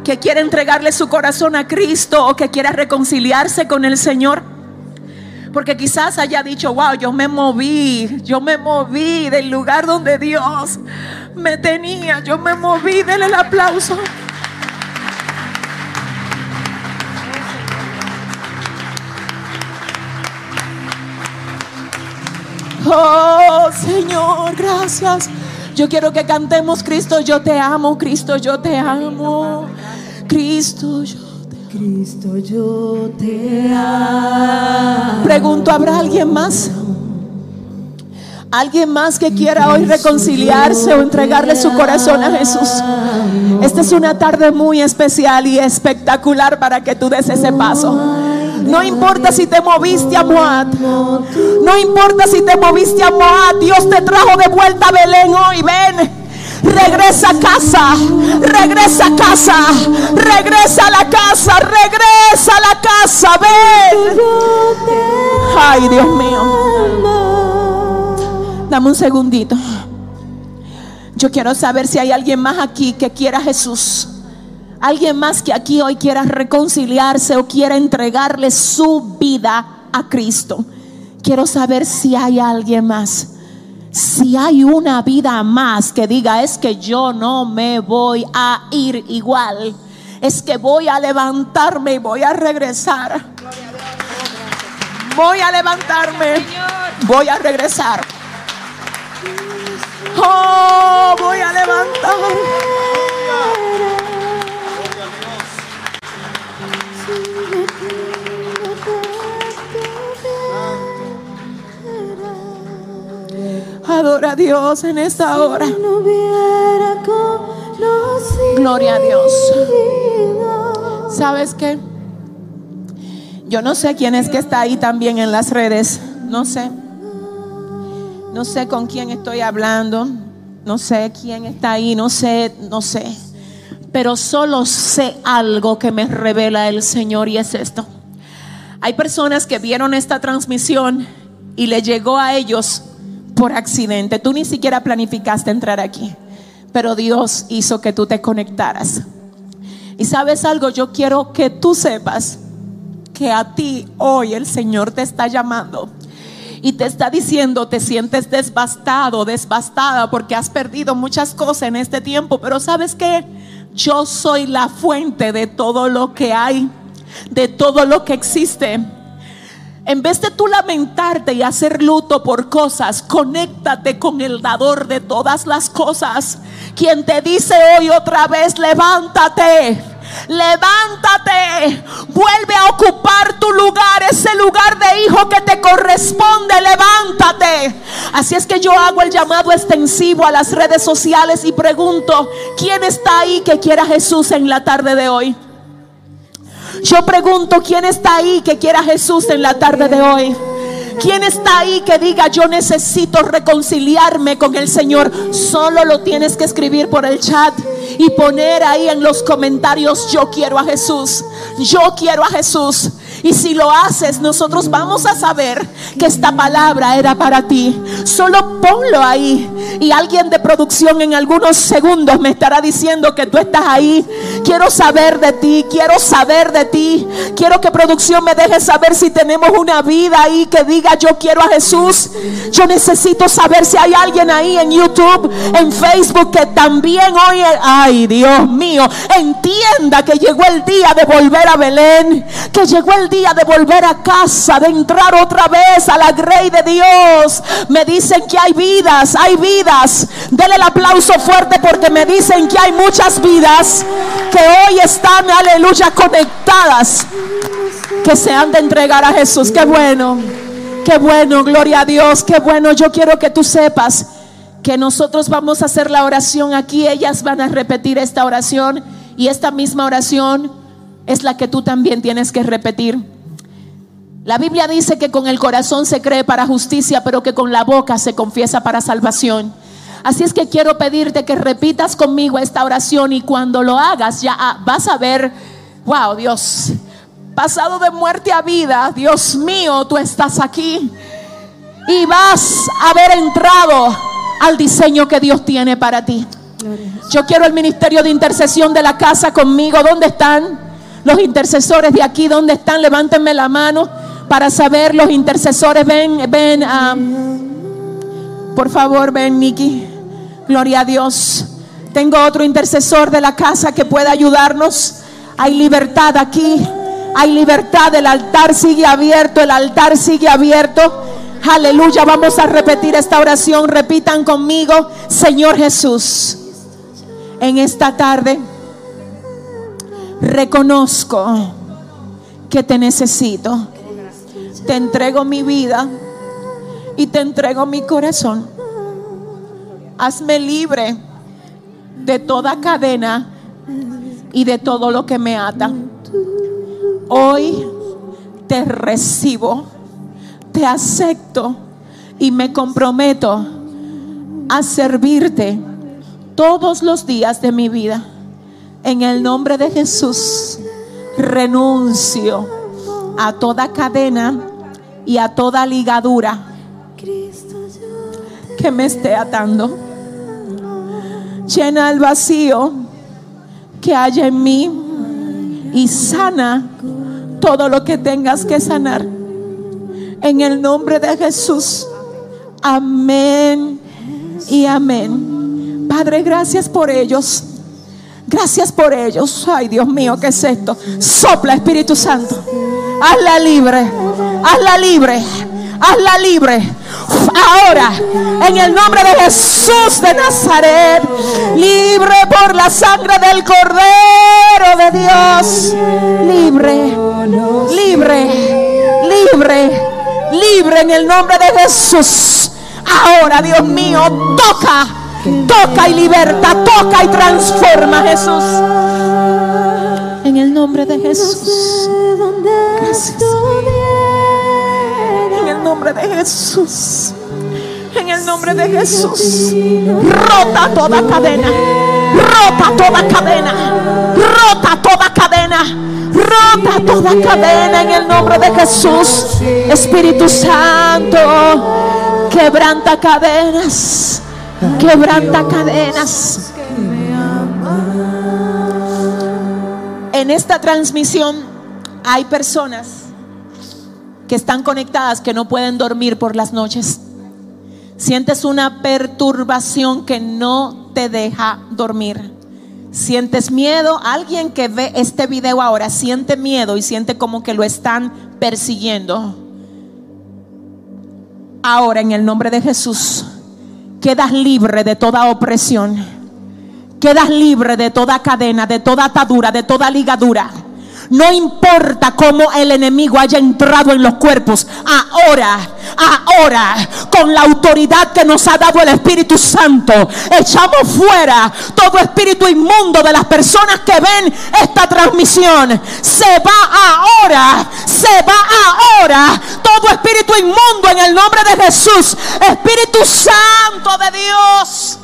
que quiere entregarle su corazón a Cristo o que quiera reconciliarse con el Señor. Porque quizás haya dicho, wow, yo me moví, yo me moví del lugar donde Dios me tenía, yo me moví, denle el aplauso. Oh Señor, gracias. Yo quiero que cantemos Cristo, yo te amo, Cristo, yo te amo. Cristo, yo te amo. Cristo, yo te amo. Pregunto, ¿habrá alguien más? Alguien más que quiera hoy reconciliarse o entregarle su corazón a Jesús. Esta es una tarde muy especial y espectacular para que tú des ese paso. No importa si te moviste a Moab. No importa si te moviste a Moab. Dios te trajo de vuelta a Belén hoy. Ven. Regresa a casa, regresa a casa, regresa a la casa, regresa a la casa, ven. Ay, Dios mío. Dame un segundito. Yo quiero saber si hay alguien más aquí que quiera a Jesús. Alguien más que aquí hoy quiera reconciliarse o quiera entregarle su vida a Cristo. Quiero saber si hay alguien más. si hay una vida más que diga es que yo no me voy a ir igual, es que voy a levantarme y voy a regresar. Voy a levantarme, voy a regresar. Oh, voy a levantar. Adora a Dios en esta hora. Gloria a Dios. ¿Sabes qué? Yo no sé quién es que está ahí también en las redes. No sé. No sé con quién estoy hablando. No sé quién está ahí. No sé, no sé. Pero solo sé algo que me revela el Señor y es esto. Hay personas que vieron esta transmisión y le llegó a ellos por accidente. Tú ni siquiera planificaste entrar aquí, pero Dios hizo que tú te conectaras. Y sabes algo, yo quiero que tú sepas que a ti hoy el Señor te está llamando y te está diciendo, te sientes desbastado, desbastada porque has perdido muchas cosas en este tiempo, pero sabes que yo soy la fuente de todo lo que hay, de todo lo que existe. En vez de tú lamentarte y hacer luto por cosas, conéctate con el dador de todas las cosas, quien te dice hoy otra vez, levántate. Levántate, vuelve a ocupar tu lugar, ese lugar de hijo que te corresponde, levántate. Así es que yo hago el llamado extensivo a las redes sociales y pregunto, ¿quién está ahí que quiera a Jesús en la tarde de hoy? Yo pregunto, ¿quién está ahí que quiera a Jesús en la tarde de hoy? ¿Quién está ahí que diga yo necesito reconciliarme con el Señor? Solo lo tienes que escribir por el chat y poner ahí en los comentarios yo quiero a Jesús. Yo quiero a Jesús. Y si lo haces, nosotros vamos a saber que esta palabra era para ti. Solo ponlo ahí. Y alguien de producción en algunos segundos me estará diciendo que tú estás ahí. Quiero saber de ti, quiero saber de ti. Quiero que producción me deje saber si tenemos una vida ahí que diga yo quiero a Jesús. Yo necesito saber si hay alguien ahí en YouTube, en Facebook que también hoy, ay Dios mío, entienda que llegó el día de volver a Belén, que llegó el día de volver a casa, de entrar otra vez a la grey de Dios. Me dicen que hay vidas, hay vidas. Dele el aplauso fuerte porque me dicen que hay muchas vidas que hoy están, aleluya, conectadas, que se han de entregar a Jesús. Qué bueno, qué bueno, gloria a Dios, qué bueno. Yo quiero que tú sepas que nosotros vamos a hacer la oración aquí, ellas van a repetir esta oración y esta misma oración es la que tú también tienes que repetir. La Biblia dice que con el corazón se cree para justicia, pero que con la boca se confiesa para salvación. Así es que quiero pedirte que repitas conmigo esta oración y cuando lo hagas ya ah, vas a ver, wow, Dios, pasado de muerte a vida, Dios mío, tú estás aquí y vas a haber entrado al diseño que Dios tiene para ti. Yo quiero el ministerio de intercesión de la casa conmigo. ¿Dónde están los intercesores de aquí? ¿Dónde están? Levántenme la mano para saber los intercesores. Ven, ven. ah, por favor, ven, Nicky. Gloria a Dios. Tengo otro intercesor de la casa que pueda ayudarnos. Hay libertad aquí. Hay libertad. El altar sigue abierto. El altar sigue abierto. Aleluya. Vamos a repetir esta oración. Repitan conmigo. Señor Jesús. En esta tarde reconozco que te necesito. Te entrego mi vida y te entrego mi corazón. Hazme libre de toda cadena y de todo lo que me ata. Hoy te recibo, te acepto y me comprometo a servirte todos los días de mi vida. En el nombre de Jesús, renuncio a toda cadena y a toda ligadura que me esté atando. Llena el vacío que haya en mí y sana todo lo que tengas que sanar. En el nombre de Jesús. Amén y amén. Padre, gracias por ellos. Gracias por ellos. Ay, Dios mío, ¿qué es esto? Sopla, Espíritu Santo. Hazla libre. Hazla libre. Hazla libre. Ahora, en el nombre de Jesús de Nazaret, libre por la sangre del Cordero de Dios. Libre, libre, libre, libre en el nombre de Jesús. Ahora, Dios mío, toca, toca y liberta, toca y transforma, Jesús. En el nombre de Jesús. Gracias. En el nombre de Jesús. En el nombre de Jesús. Rota toda cadena. Rota toda cadena. Rota toda cadena. Rota toda cadena en el nombre de Jesús. Espíritu Santo. Quebranta cadenas. Quebranta cadenas. En esta transmisión hay personas que están conectadas que no pueden dormir por las noches. Sientes una perturbación que no te deja dormir. Sientes miedo. Alguien que ve este video ahora siente miedo y siente como que lo están persiguiendo. Ahora en el nombre de Jesús quedas libre de toda opresión. Quedas libre de toda cadena, de toda atadura, de toda ligadura. No importa cómo el enemigo haya entrado en los cuerpos. Ahora, ahora, con la autoridad que nos ha dado el Espíritu Santo, echamos fuera todo espíritu inmundo de las personas que ven esta transmisión. Se va ahora, se va ahora todo espíritu inmundo en el nombre de Jesús. Espíritu Santo de Dios.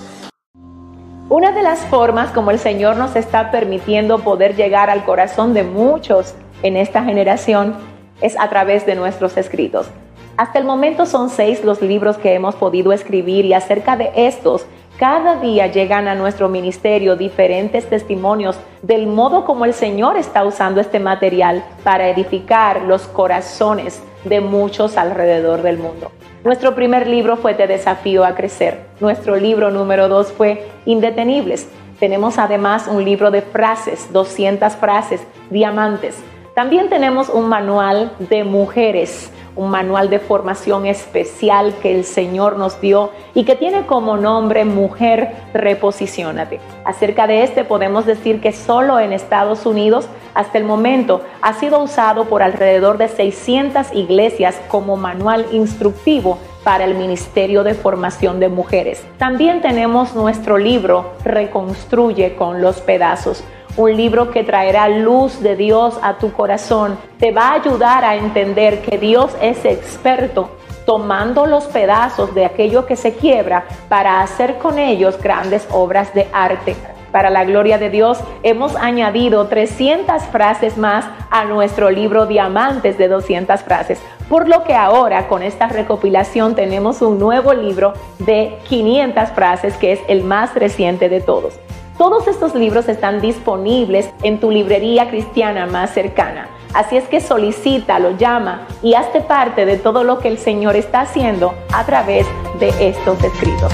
Una de las formas como el Señor nos está permitiendo poder llegar al corazón de muchos en esta generación es a través de nuestros escritos. Hasta el momento son seis los libros que hemos podido escribir y acerca de estos, cada día llegan a nuestro ministerio diferentes testimonios del modo como el Señor está usando este material para edificar los corazones de muchos alrededor del mundo. Nuestro primer libro fue Te desafío a crecer. Nuestro libro número dos fue Indetenibles. Tenemos además un libro de frases, 200 frases, diamantes. También tenemos un manual de mujeres, un manual de formación especial que el Señor nos dio y que tiene como nombre Mujer Reposiciónate. Acerca de este podemos decir que solo en Estados Unidos hasta el momento ha sido usado por alrededor de 600 iglesias como manual instructivo para el Ministerio de Formación de Mujeres. También tenemos nuestro libro Reconstruye con los pedazos un libro que traerá luz de Dios a tu corazón. Te va a ayudar a entender que Dios es experto tomando los pedazos de aquello que se quiebra para hacer con ellos grandes obras de arte. Para la gloria de Dios, hemos añadido 300 frases más a nuestro libro Diamantes de 200 frases, por lo que ahora con esta recopilación tenemos un nuevo libro de 500 frases que es el más reciente de todos. Todos estos libros están disponibles en tu librería cristiana más cercana. Así es que solicítalo, llama y hazte parte de todo lo que el Señor está haciendo a través de estos escritos.